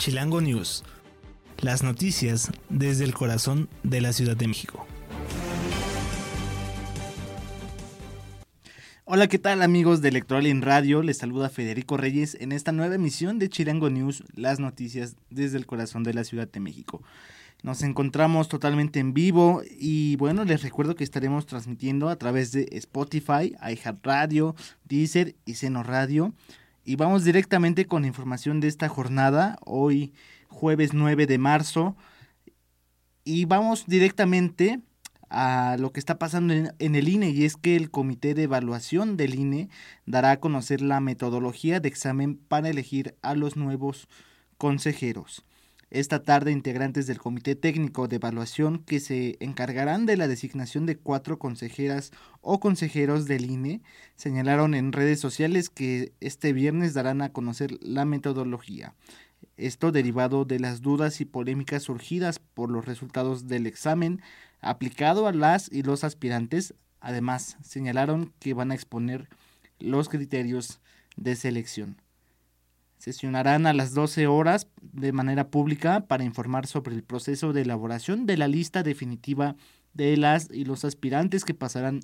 Chilango News. Las noticias desde el corazón de la Ciudad de México. Hola, ¿qué tal amigos de Electoral en Radio? Les saluda Federico Reyes en esta nueva emisión de Chilango News, las noticias desde el corazón de la Ciudad de México. Nos encontramos totalmente en vivo y bueno, les recuerdo que estaremos transmitiendo a través de Spotify, iHeartRadio, Deezer y Seno Radio. Y vamos directamente con información de esta jornada, hoy jueves 9 de marzo. Y vamos directamente a lo que está pasando en, el INE y es que el Comité de Evaluación del INE dará a conocer la metodología de examen para elegir a los nuevos consejeros. Esta tarde, integrantes del Comité Técnico de Evaluación que se encargarán de la designación de cuatro consejeras o consejeros del INE señalaron en redes sociales que este viernes darán a conocer la metodología. Esto derivado de las dudas y polémicas surgidas por los resultados del examen aplicado a las y los aspirantes. Además, señalaron que van a exponer los criterios de selección. Sesionarán a las 12 horas de manera pública para informar sobre el proceso de elaboración de la lista definitiva de las y los aspirantes que pasarán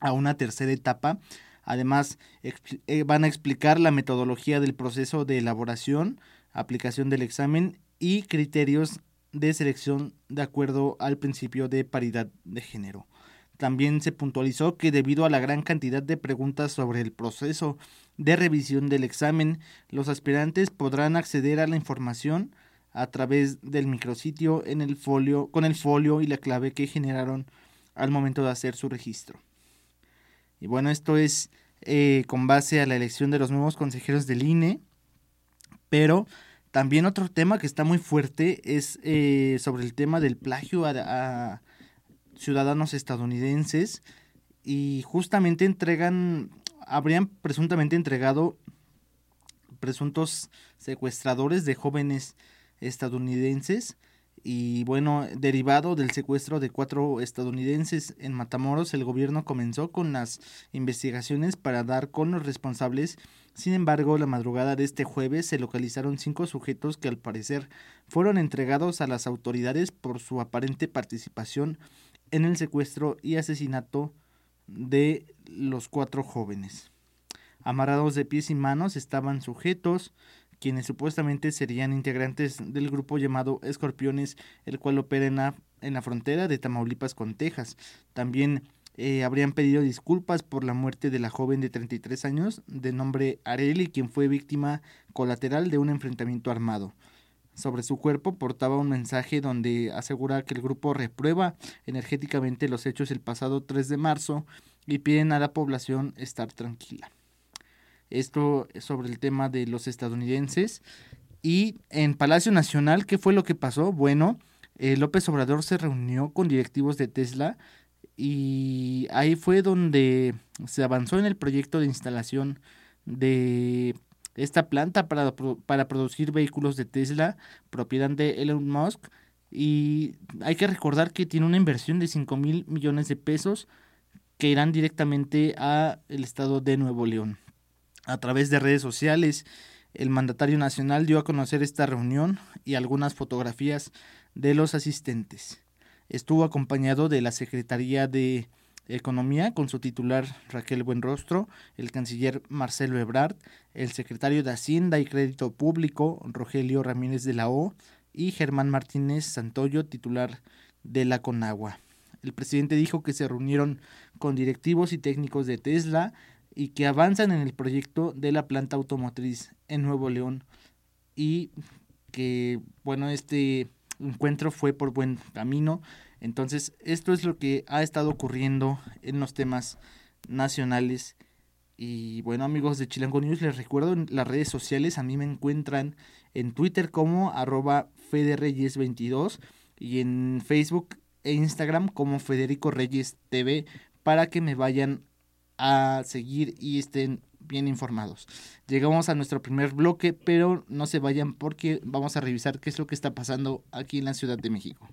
a una tercera etapa. Además, eh, van a explicar la metodología del proceso de elaboración, aplicación del examen y criterios de selección de acuerdo al principio de paridad de género. También se puntualizó que debido a la gran cantidad de preguntas sobre el proceso de revisión del examen, los aspirantes podrán acceder a la información a través del micrositio en el folio, con el folio y la clave que generaron al momento de hacer su registro. Y bueno, esto es eh, con base a la elección de los nuevos consejeros del INE, pero también otro tema que está muy fuerte es eh, sobre el tema del plagio a ciudadanos estadounidenses y justamente entregan, habrían presuntamente entregado presuntos secuestradores de jóvenes estadounidenses y bueno, derivado del secuestro de cuatro estadounidenses en Matamoros, el gobierno comenzó con las investigaciones para dar con los responsables. Sin embargo, la madrugada de este jueves se localizaron cinco sujetos que al parecer fueron entregados a las autoridades por su aparente participación en el secuestro y asesinato de los cuatro jóvenes. Amarrados de pies y manos estaban sujetos, quienes supuestamente serían integrantes del grupo llamado Escorpiones, el cual opera en la, en la frontera de Tamaulipas con Texas. También eh, habrían pedido disculpas por la muerte de la joven de 33 años de nombre Areli, quien fue víctima colateral de un enfrentamiento armado. Sobre su cuerpo portaba un mensaje donde asegura que el grupo reprueba energéticamente los hechos el pasado 3 de marzo y piden a la población estar tranquila. Esto sobre el tema de los estadounidenses. Y en Palacio Nacional, ¿qué fue lo que pasó? Bueno, eh, López Obrador se reunió con directivos de Tesla y ahí fue donde se avanzó en el proyecto de instalación de esta planta para, para producir vehículos de Tesla, propiedad de Elon Musk. Y hay que recordar que tiene una inversión de 5 mil millones de pesos que irán directamente al estado de Nuevo León. A través de redes sociales, el mandatario nacional dio a conocer esta reunión y algunas fotografías de los asistentes. Estuvo acompañado de la Secretaría de Economía con su titular Raquel Buenrostro, el canciller Marcelo Ebrard, el secretario de Hacienda y Crédito Público Rogelio Ramírez de la O y Germán Martínez Santoyo, titular de la Conagua. El presidente dijo que se reunieron con directivos y técnicos de Tesla y que avanzan en el proyecto de la planta automotriz en Nuevo León y que bueno este encuentro fue por buen camino entonces, esto es lo que ha estado ocurriendo en los temas nacionales. Y bueno, amigos de Chilango News, les recuerdo en las redes sociales, a mí me encuentran en Twitter como arroba federeyes22 y en Facebook e Instagram como Federico Reyes TV para que me vayan a seguir y estén bien informados. Llegamos a nuestro primer bloque, pero no se vayan porque vamos a revisar qué es lo que está pasando aquí en la Ciudad de México.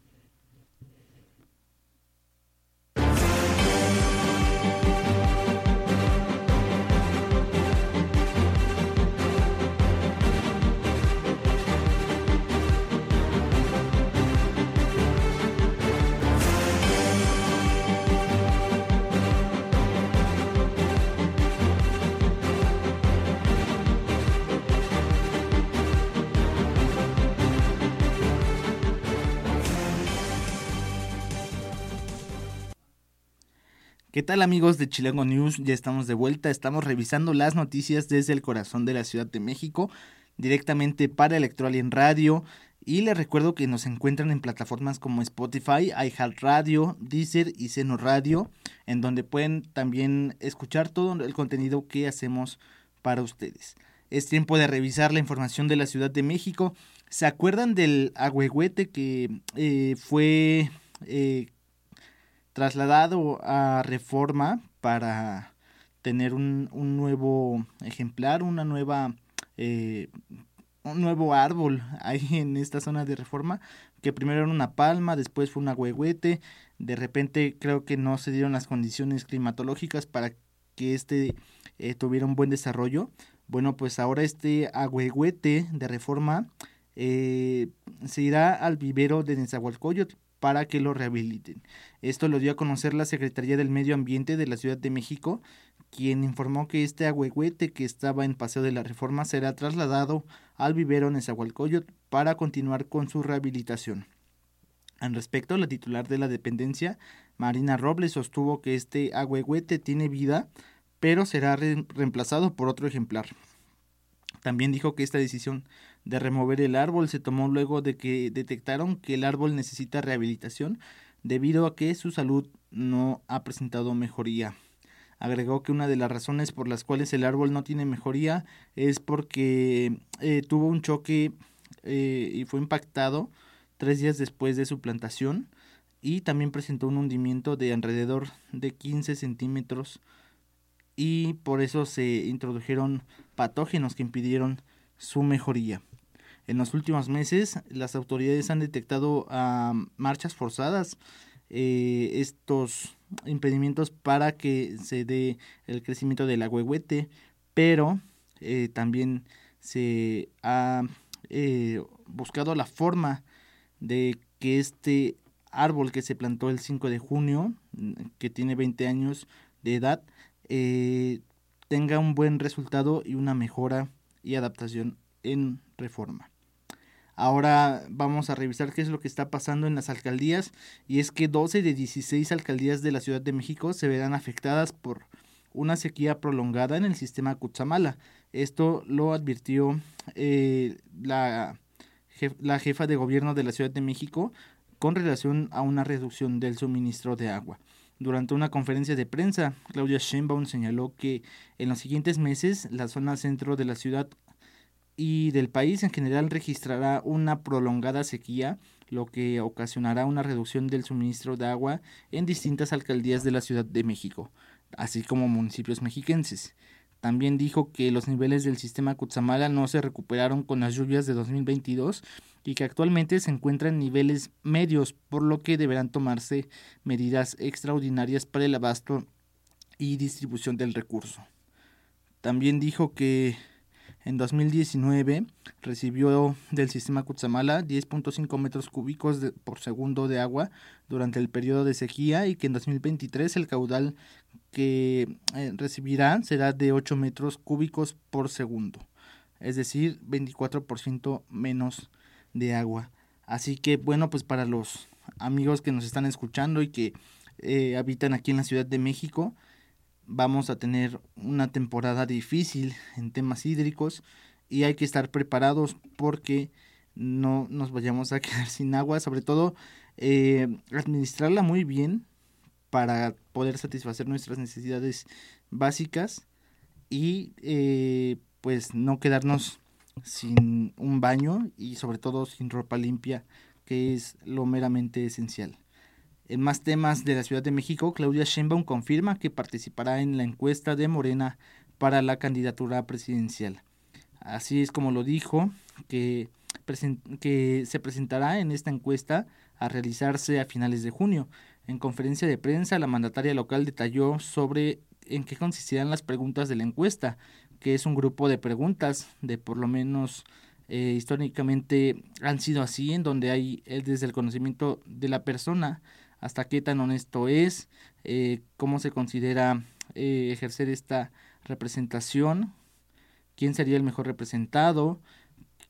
¿Qué tal amigos de Chilango News? Ya estamos de vuelta, estamos revisando las noticias desde el corazón de la Ciudad de México, directamente para en Radio. Y les recuerdo que nos encuentran en plataformas como Spotify, iHeartRadio, Deezer y Seno Radio, en donde pueden también escuchar todo el contenido que hacemos para ustedes. Es tiempo de revisar la información de la Ciudad de México. ¿Se acuerdan del agüehuete que eh, fue eh, trasladado a reforma para tener un, nuevo ejemplar, una nueva eh, un nuevo árbol ahí en esta zona de reforma, que primero era una palma, después fue un agüehuete, de repente creo que no se dieron las condiciones climatológicas para que este eh, tuviera un buen desarrollo. Bueno, pues ahora este agüehuete de reforma eh, se irá al vivero de Nezahualcóyotl para que lo rehabiliten. Esto lo dio a conocer la Secretaría del Medio Ambiente de la Ciudad de México, quien informó que este agüehuete que estaba en Paseo de la Reforma será trasladado al vivero Nezahualcóyotl para continuar con su rehabilitación. Al respecto, la titular de la dependencia, Marina Robles, sostuvo que este agüehuete tiene vida, pero será reemplazado por otro ejemplar. También dijo que esta decisión de remover el árbol se tomó luego de que detectaron que el árbol necesita rehabilitación debido a que su salud no ha presentado mejoría. Agregó que una de las razones por las cuales el árbol no tiene mejoría es porque eh, tuvo un choque eh, y fue impactado tres días después de su plantación y también presentó un hundimiento de alrededor de 15 centímetros y por eso se introdujeron patógenos que impidieron su mejoría. En los últimos meses, las autoridades han detectado marchas forzadas, eh, estos impedimentos para que se dé el crecimiento del agüehuete, pero eh, también se ha eh, buscado la forma de que este árbol que se plantó el 5 de junio, que tiene 20 años de edad, tenga un buen resultado y una mejora y adaptación en reforma. Ahora vamos a revisar qué es lo que está pasando en las alcaldías y es que 12 de 16 alcaldías de la Ciudad de México se verán afectadas por una sequía prolongada en el sistema Cutzamala. Esto lo advirtió eh, la, la jefa de gobierno de la Ciudad de México con relación a una reducción del suministro de agua. Durante una conferencia de prensa, Claudia Sheinbaum señaló que en los siguientes meses la zona centro de la ciudad y del país en general registrará una prolongada sequía, lo que ocasionará una reducción del suministro de agua en distintas alcaldías de la Ciudad de México, así como municipios mexiquenses. También dijo que los niveles del sistema Cutzamala no se recuperaron con las lluvias de 2022 y que actualmente se encuentran en niveles medios, por lo que deberán tomarse medidas extraordinarias para el abasto y distribución del recurso. También dijo que en 2019 recibió del sistema Cutzamala 10.5 metros cúbicos por segundo de agua durante el periodo de sequía y que en 2023 el caudal que eh, recibirá será de 8 metros cúbicos por segundo, es decir, 24% menos de agua. Así que bueno, pues para los amigos que nos están escuchando y que eh, habitan aquí en la Ciudad de México, vamos a tener una temporada difícil en temas hídricos y hay que estar preparados porque no nos vayamos a quedar sin agua, sobre todo eh, administrarla muy bien para poder satisfacer nuestras necesidades básicas y eh, pues no quedarnos sin un baño y sobre todo sin ropa limpia que es lo meramente esencial. En más temas de la Ciudad de México, Claudia Sheinbaum confirma que participará en la encuesta de Morena para la candidatura presidencial. Así es como lo dijo, que, que se presentará en esta encuesta a realizarse a finales de junio. En conferencia de prensa, la mandataria local detalló sobre en qué consistirán las preguntas de la encuesta, que es un grupo de preguntas de por lo menos eh, históricamente han sido así, en donde hay desde el conocimiento de la persona hasta qué tan honesto es, eh, cómo se considera eh, ejercer esta representación, quién sería el mejor representado,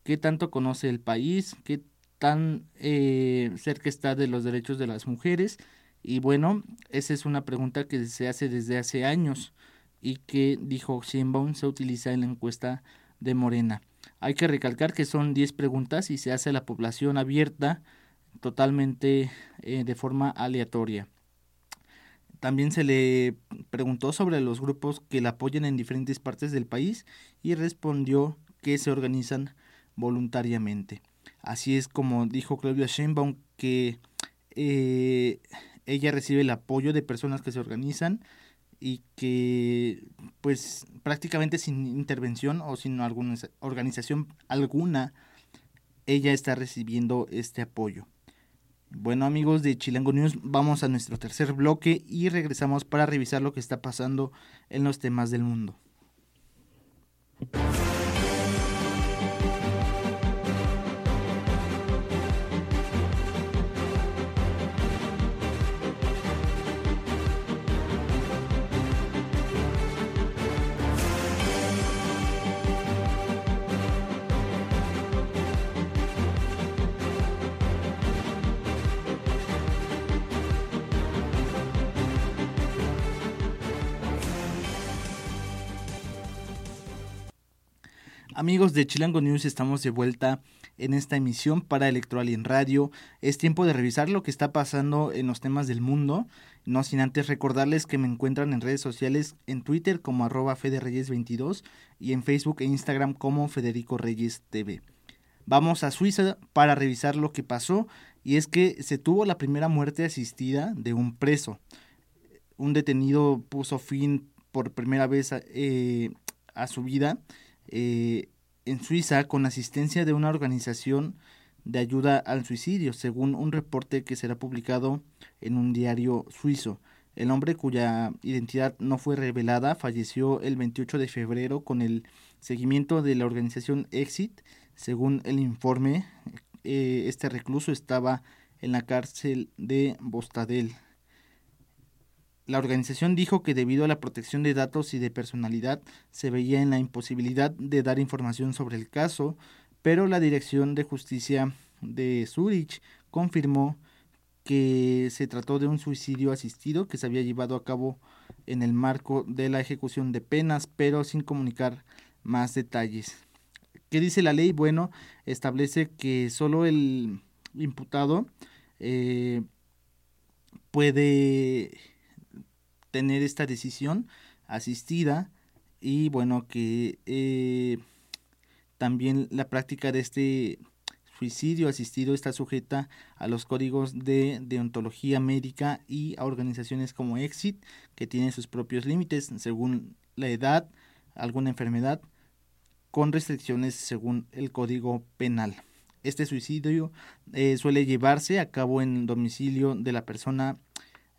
qué tanto conoce el país, qué tan eh, cerca está de los derechos de las mujeres Y bueno, esa es una pregunta que se hace desde hace años y que, dijo Sheinbaum, se utiliza en la encuesta de Morena. Hay que recalcar que son 10 preguntas y se hace a la población abierta totalmente eh, de forma aleatoria. También se le preguntó sobre los grupos que la apoyan en diferentes partes del país y respondió que se organizan voluntariamente. Así es como dijo Claudia Sheinbaum que eh, ella recibe el apoyo de personas que se organizan y que pues prácticamente sin intervención o sin alguna organización alguna ella está recibiendo este apoyo. Bueno amigos de Chilango News, vamos a nuestro tercer bloque y regresamos para revisar lo que está pasando en los temas del mundo. Amigos de Chilango News, estamos de vuelta en esta emisión para Electoral y en Radio. Es tiempo de revisar lo que está pasando en los temas del mundo, no sin antes recordarles que me encuentran en redes sociales en Twitter como arroba federeyes22 y en Facebook e Instagram como Federico Reyes TV. Vamos a Suiza para revisar lo que pasó y es que se tuvo la primera muerte asistida de un preso. Un detenido puso fin por primera vez eh, a su vida eh, en Suiza con asistencia de una organización de ayuda al suicidio, según un reporte que será publicado en un diario suizo. El hombre cuya identidad no fue revelada falleció el 28 de febrero con el seguimiento de la organización Exit. Según el informe, eh, este recluso estaba en la cárcel de Bostadel. La organización dijo que debido a la protección de datos y de personalidad se veía en la imposibilidad de dar información sobre el caso, pero la Dirección de Justicia de Zurich confirmó que se trató de un suicidio asistido que se había llevado a cabo en el marco de la ejecución de penas, pero sin comunicar más detalles. ¿Qué dice la ley? Bueno, establece que solo el imputado eh, puede tener esta decisión asistida y bueno que eh, también la práctica de este suicidio asistido está sujeta a los códigos de deontología médica y a organizaciones como Exit que tienen sus propios límites según la edad, alguna enfermedad, con restricciones según el código penal. Este suicidio eh, suele llevarse a cabo en domicilio de la persona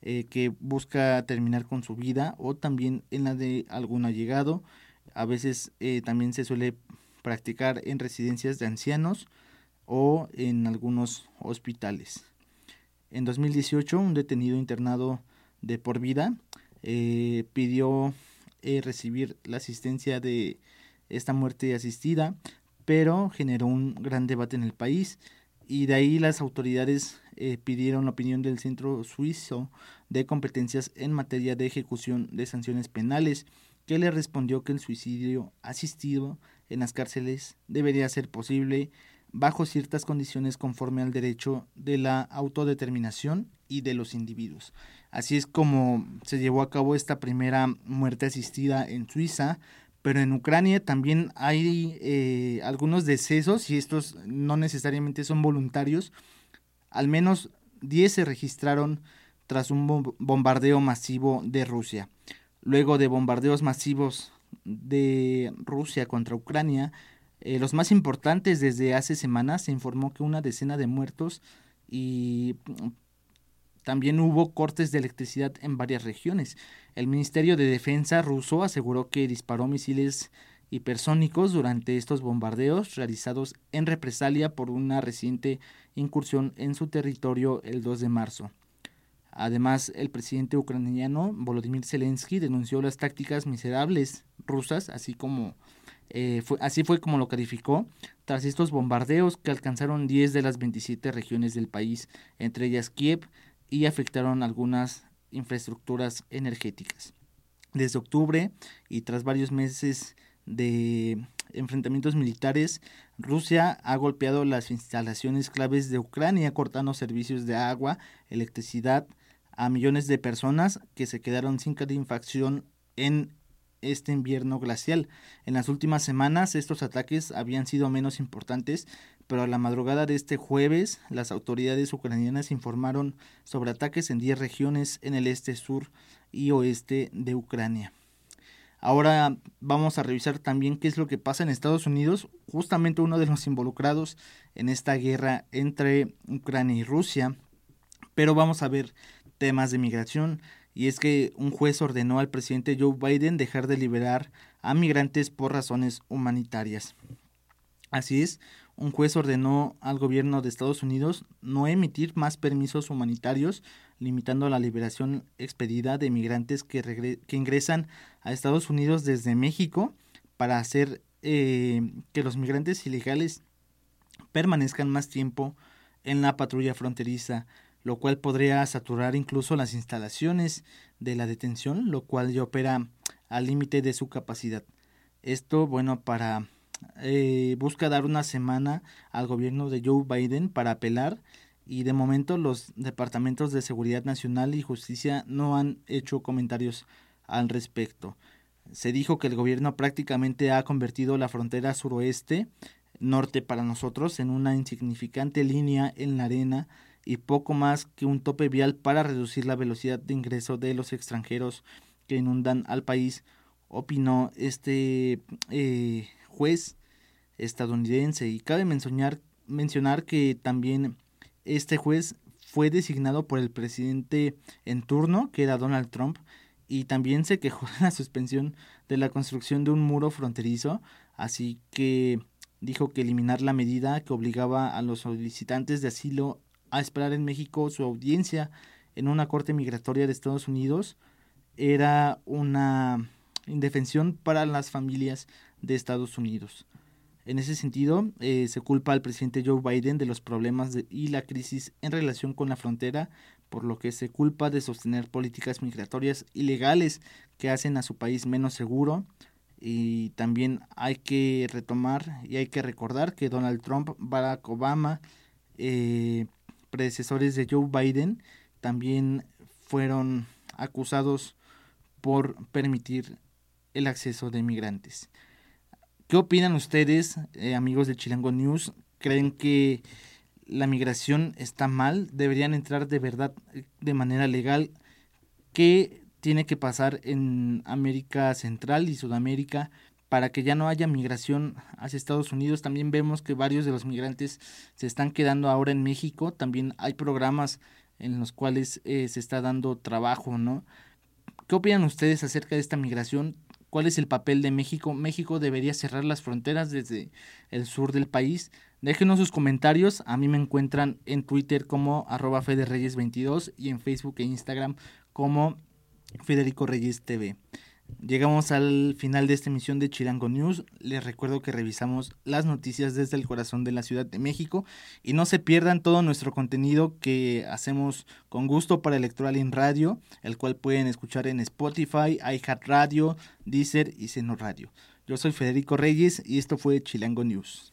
eh, que busca terminar con su vida o también en la de algún allegado. A veces eh, también se suele practicar en residencias de ancianos o en algunos hospitales. En 2018, un detenido internado de por vida eh, pidió recibir la asistencia de esta muerte asistida, pero generó un gran debate en el país y de ahí las autoridades eh, pidieron la opinión del Centro Suizo de Competencias en materia de ejecución de sanciones penales, que le respondió que el suicidio asistido en las cárceles debería ser posible bajo ciertas condiciones conforme al derecho de la autodeterminación y de los individuos. Así es como se llevó a cabo esta primera muerte asistida en Suiza, pero en Ucrania también hay eh, algunos decesos y estos no necesariamente son voluntarios. Al menos 10 se registraron tras un bombardeo masivo de Rusia. Luego de bombardeos masivos de Rusia contra Ucrania, eh, los más importantes desde hace semanas se informó que una decena de muertos y también hubo cortes de electricidad en varias regiones. El Ministerio de Defensa ruso aseguró que disparó misiles hipersónicos durante estos bombardeos realizados en represalia por una reciente incursión en su territorio el 2 de marzo. Además, el presidente ucraniano Volodymyr Zelensky denunció las tácticas miserables rusas, así como eh, fue, así fue como lo calificó, tras estos bombardeos que alcanzaron 10 de las 27 regiones del país, entre ellas Kiev, y afectaron algunas infraestructuras energéticas. Desde octubre y tras varios meses de enfrentamientos militares, Rusia ha golpeado las instalaciones claves de Ucrania, cortando servicios de agua, electricidad a millones de personas que se quedaron sin calefacción en este invierno glacial. En las últimas semanas estos ataques habían sido menos importantes, pero a la madrugada de este jueves las autoridades ucranianas informaron sobre ataques en 10 regiones en el este, sur y oeste de Ucrania. Ahora vamos a revisar también qué es lo que pasa en Estados Unidos, justamente uno de los involucrados en esta guerra entre Ucrania y Rusia. Pero vamos a ver temas de migración y es que un juez ordenó al presidente Joe Biden dejar de liberar a migrantes por razones humanitarias. Así es, un juez ordenó al gobierno de Estados Unidos no emitir más permisos humanitarios, limitando la liberación expedida de migrantes que, que ingresan a Estados Unidos desde México para hacer eh, que los migrantes ilegales permanezcan más tiempo en la patrulla fronteriza, lo cual podría saturar incluso las instalaciones de la detención, lo cual ya opera al límite de su capacidad. Esto, bueno, para eh, busca dar una semana al gobierno de Joe Biden para apelar y de momento los departamentos de seguridad nacional y justicia no han hecho comentarios al respecto. Se dijo que el gobierno prácticamente ha convertido la frontera suroeste, norte para nosotros, en una insignificante línea en la arena y poco más que un tope vial para reducir la velocidad de ingreso de los extranjeros que inundan al país, opinó este eh, juez estadounidense. Y cabe mencionar, mencionar que también este juez fue designado por el presidente en turno, que era Donald Trump, y también se quejó de la suspensión de la construcción de un muro fronterizo, así que dijo que eliminar la medida que obligaba a los solicitantes de asilo a esperar en México su audiencia en una corte migratoria de Estados Unidos era una indefensión para las familias de Estados Unidos. En ese sentido, eh, se culpa al presidente Joe Biden de los problemas y la crisis en relación con la frontera, por lo que se culpa de sostener políticas migratorias ilegales que hacen a su país menos seguro. Y también hay que retomar y hay que recordar que Donald Trump, Barack Obama, eh, predecesores de Joe Biden, también fueron acusados por permitir el acceso de migrantes. ¿Qué opinan ustedes, eh, amigos de Chilango News? ¿Creen que la migración está mal? ¿Deberían entrar de verdad eh, de manera legal? ¿Qué tiene que pasar en América Central y Sudamérica para que ya no haya migración hacia Estados Unidos? También vemos que varios de los migrantes se están quedando ahora en México. También hay programas en los cuales eh, se está dando trabajo, ¿no? ¿Qué opinan ustedes acerca de esta migración? ¿Cuál es el papel de México? México debería cerrar las fronteras desde el sur del país. Déjenos sus comentarios. A mí me encuentran en Twitter como arroba federeyes22 y en Facebook e Instagram como Federico Reyes TV. Llegamos al final de esta emisión de Chirango News. Les recuerdo que revisamos las noticias desde el corazón de la Ciudad de México y no se pierdan todo nuestro contenido que hacemos con gusto para Electoral en Radio, el cual pueden escuchar en Spotify, iHeartRadio, Deezer y Seno Radio. Yo soy Federico Reyes y esto fue Chilango News.